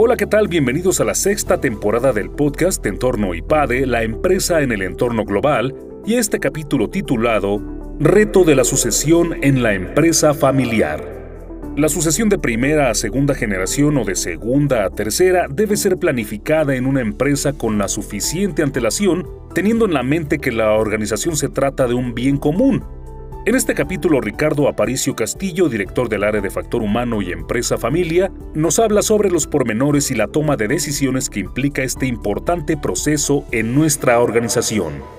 Hola, ¿qué tal? Bienvenidos a la sexta temporada del podcast Entorno IPADE, la empresa en el entorno global, y este capítulo titulado Reto de la sucesión en la empresa familiar. La sucesión de primera a segunda generación o de segunda a tercera debe ser planificada en una empresa con la suficiente antelación, teniendo en la mente que la organización se trata de un bien común, en este capítulo, Ricardo Aparicio Castillo, director del área de factor humano y empresa familia, nos habla sobre los pormenores y la toma de decisiones que implica este importante proceso en nuestra organización.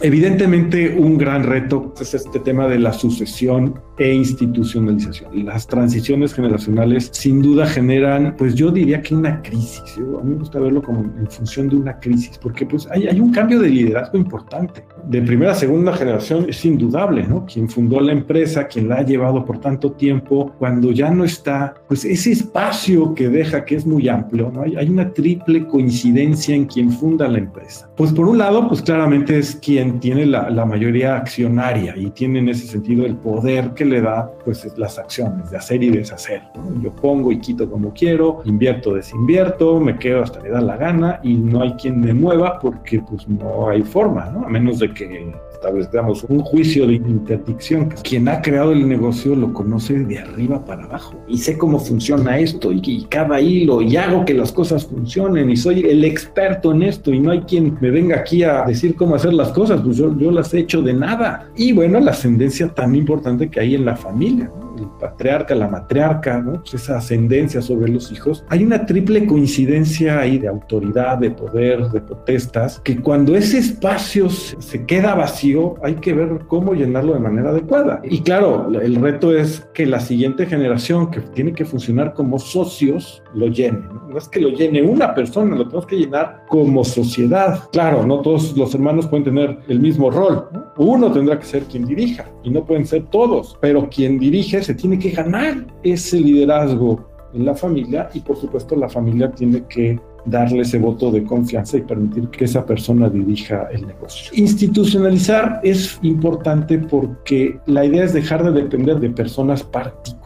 Evidentemente un gran reto es este tema de la sucesión e institucionalización. Las transiciones generacionales sin duda generan, pues yo diría que una crisis. A mí me gusta verlo como en función de una crisis, porque pues hay, hay un cambio de liderazgo importante. De primera a segunda generación es indudable, ¿no? Quien fundó la empresa, quien la ha llevado por tanto tiempo, cuando ya no está, pues ese espacio que deja que es muy amplio, ¿no? Hay, hay una triple coincidencia en quien funda la empresa. Pues por un lado, pues claramente es quien tiene la, la, mayoría accionaria y tiene en ese sentido el poder que le da pues las acciones de hacer y deshacer. Yo pongo y quito como quiero, invierto, desinvierto, me quedo hasta le da la gana y no hay quien me mueva porque pues no hay forma, ¿no? A menos de que establezcamos un juicio de interdicción. Quien ha creado el negocio lo conoce de arriba para abajo y sé cómo funciona esto y, y, cada hilo y hago que las cosas funcionen y soy el experto en esto y no hay quien me venga aquí a decir cómo hacer las cosas, pues yo, las he hecho de nada. Y bueno, la ascendencia tan importante que hay en la familia. El patriarca, la matriarca, ¿no? Pues esa ascendencia sobre los hijos, hay una triple coincidencia ahí de autoridad, de poder, de protestas, que cuando ese espacio se queda vacío, hay que ver cómo llenarlo de manera adecuada. Y claro, el reto es que la siguiente generación, que tiene que funcionar como socios, lo llene. No, no es que lo llene una persona, lo tenemos que llenar como sociedad. Claro, no todos los hermanos pueden tener el mismo rol. ¿no? Uno tendrá que ser quien dirija y no pueden ser todos, pero quien dirige se tiene que ganar ese liderazgo en la familia y por supuesto la familia tiene que darle ese voto de confianza y permitir que esa persona dirija el negocio. Institucionalizar es importante porque la idea es dejar de depender de personas particulares,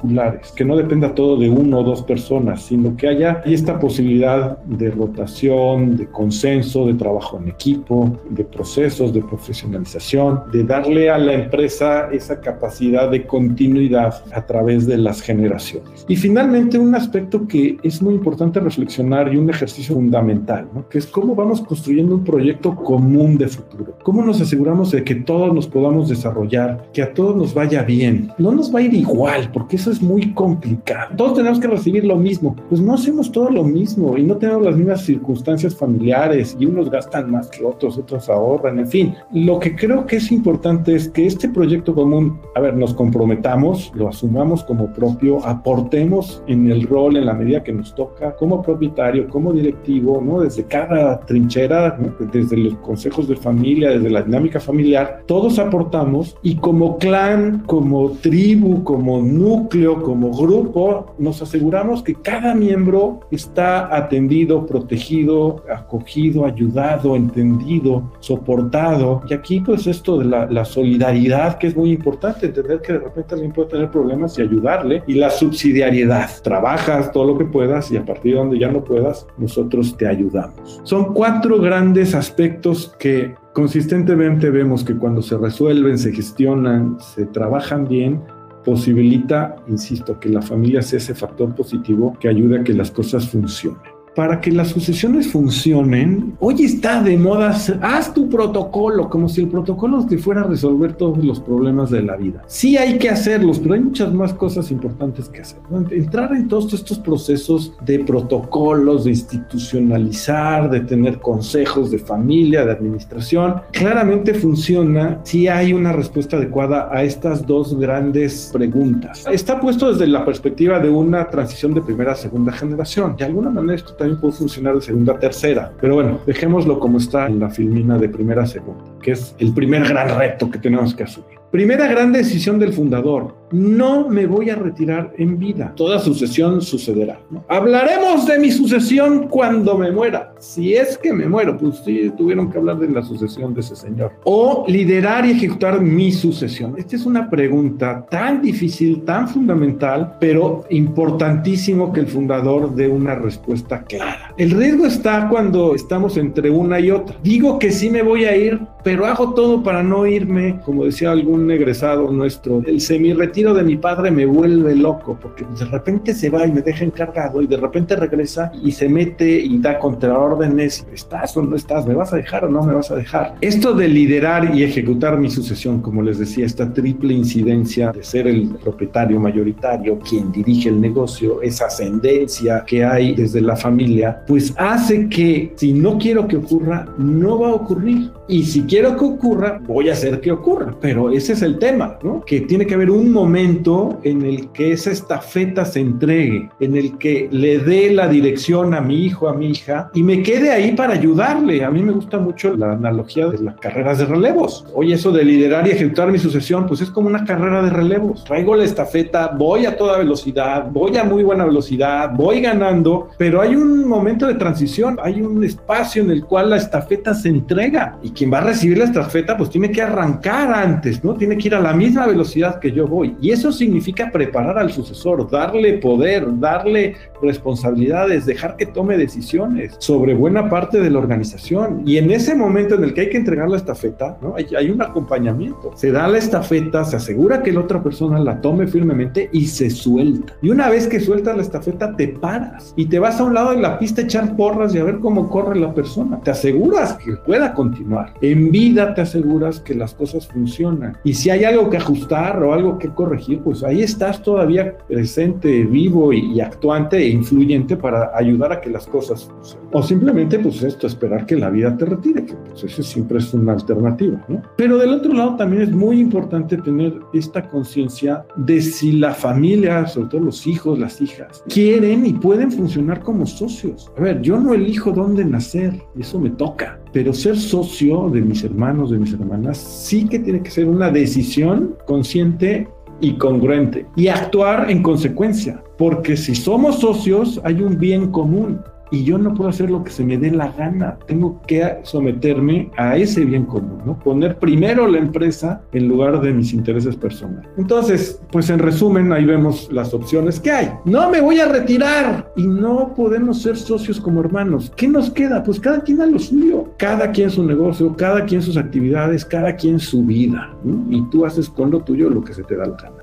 que no dependa todo de uno o dos personas, sino que haya esta posibilidad de rotación, de consenso, de trabajo en equipo, de procesos, de profesionalización, de darle a la empresa esa capacidad de continuidad a través de las generaciones. Y finalmente un aspecto que es muy importante reflexionar y un ejercicio fundamental, ¿no? que es cómo vamos construyendo un proyecto común de futuro. ¿Cómo nos aseguramos de que todos nos podamos desarrollar, que a todos nos vaya bien? No nos va a ir igual, porque eso es muy complicado. Todos tenemos que recibir lo mismo. Pues no hacemos todo lo mismo y no tenemos las mismas circunstancias familiares y unos gastan más que otros, otros ahorran, en fin. Lo que creo que es importante es que este proyecto común, a ver, nos comprometamos, lo asumamos como propio, aportemos en el rol en la medida que nos toca como propietario, como director ¿no? Desde cada trinchera, desde los consejos de familia, desde la dinámica familiar, todos aportamos y como clan, como tribu, como núcleo, como grupo, nos aseguramos que cada miembro está atendido, protegido, acogido, ayudado, entendido, soportado. Y aquí pues esto de la, la solidaridad que es muy importante, entender que de repente alguien puede tener problemas y ayudarle y la subsidiariedad. Trabajas todo lo que puedas y a partir de donde ya no puedas, nosotros te ayudamos. Son cuatro grandes aspectos que consistentemente vemos que cuando se resuelven, se gestionan, se trabajan bien, posibilita, insisto, que la familia sea ese factor positivo que ayude a que las cosas funcionen para que las sucesiones funcionen, hoy está de moda, haz tu protocolo, como si el protocolo te fuera a resolver todos los problemas de la vida. Sí hay que hacerlos, pero hay muchas más cosas importantes que hacer. Entrar en todos estos procesos de protocolos, de institucionalizar, de tener consejos de familia, de administración, claramente funciona si hay una respuesta adecuada a estas dos grandes preguntas. Está puesto desde la perspectiva de una transición de primera a segunda generación. De alguna manera esto también puede funcionar de segunda a tercera. Pero bueno, dejémoslo como está en la filmina de primera a segunda. que es el primer gran reto que tenemos que asumir. Primera gran decisión del fundador, no me voy a retirar en vida. Toda sucesión sucederá. Hablaremos de mi sucesión cuando me muera. Si es que me muero, pues sí, tuvieron que hablar de la sucesión de ese señor. O liderar y ejecutar mi sucesión. Esta es una pregunta tan difícil, tan fundamental, pero importantísimo que el fundador dé una respuesta clara. El riesgo está cuando estamos entre una y otra. Digo que sí me voy a ir, pero hago todo para no irme, como decía algún egresado nuestro, el semi-retiro de mi padre me vuelve loco, porque de repente se va y me deja encargado y de repente regresa y se mete y da contraórdenes, ¿estás o no estás? ¿Me vas a dejar o no me vas a dejar? Esto de liderar y ejecutar mi sucesión, como les decía, esta triple incidencia de ser el propietario mayoritario, quien dirige el negocio, esa ascendencia que hay desde la familia, pues hace que si no quiero que ocurra, no va a ocurrir. Y si quiero que ocurra, voy a hacer que ocurra. Pero ese es el tema, ¿no? Que tiene que haber un momento en el que esa estafeta se entregue, en el que le dé la dirección a mi hijo, a mi hija, y me quede ahí para ayudarle. A mí me gusta mucho la analogía de las carreras de relevos. Oye, eso de liderar y ejecutar mi sucesión, pues es como una carrera de relevos. Traigo la estafeta, voy a toda velocidad, voy a muy buena velocidad, voy ganando, pero hay un momento de transición, hay un espacio en el cual la estafeta se entrega y quien va a recibir la estafeta pues tiene que arrancar antes, ¿no? Tiene que ir a la misma velocidad que yo voy. Y eso significa preparar al sucesor, darle poder, darle responsabilidades, dejar que tome decisiones sobre buena parte de la organización. Y en ese momento en el que hay que entregar la estafeta, ¿no? Hay, hay un acompañamiento. Se da la estafeta, se asegura que la otra persona la tome firmemente y se suelta. Y una vez que sueltas la estafeta, te paras y te vas a un lado de la pista a echar porras y a ver cómo corre la persona. Te aseguras que pueda continuar. En vida te aseguras que las cosas funcionan. Y si hay algo que ajustar o algo que corregir, pues ahí estás todavía presente, vivo y, actuante e influyente para ayudar a que las cosas funcionen. O simplemente, pues esto, esperar que la vida te retire, que pues eso siempre es una alternativa, ¿no? Pero del otro lado también es muy importante tener esta conciencia de si la familia, sobre todo los hijos, las hijas, quieren y pueden funcionar como socios. A ver, yo no elijo dónde nacer, y eso me toca pero ser socio de mis hermanos, de mis hermanas, sí que tiene que ser una decisión consciente y congruente y actuar en consecuencia, porque si somos socios hay un bien común y yo no puedo hacer lo que se me dé la gana. Tengo que someterme a ese bien común, ¿no? Poner primero la empresa en lugar de mis intereses personales. Entonces, pues en resumen, ahí vemos las opciones que hay. No me voy a retirar y no podemos ser socios como hermanos. ¿Qué nos queda? Pues cada quien a lo suyo, cada quien su negocio, cada quien sus actividades, cada quien su vida. Y tú haces con lo tuyo lo que se te da la gana.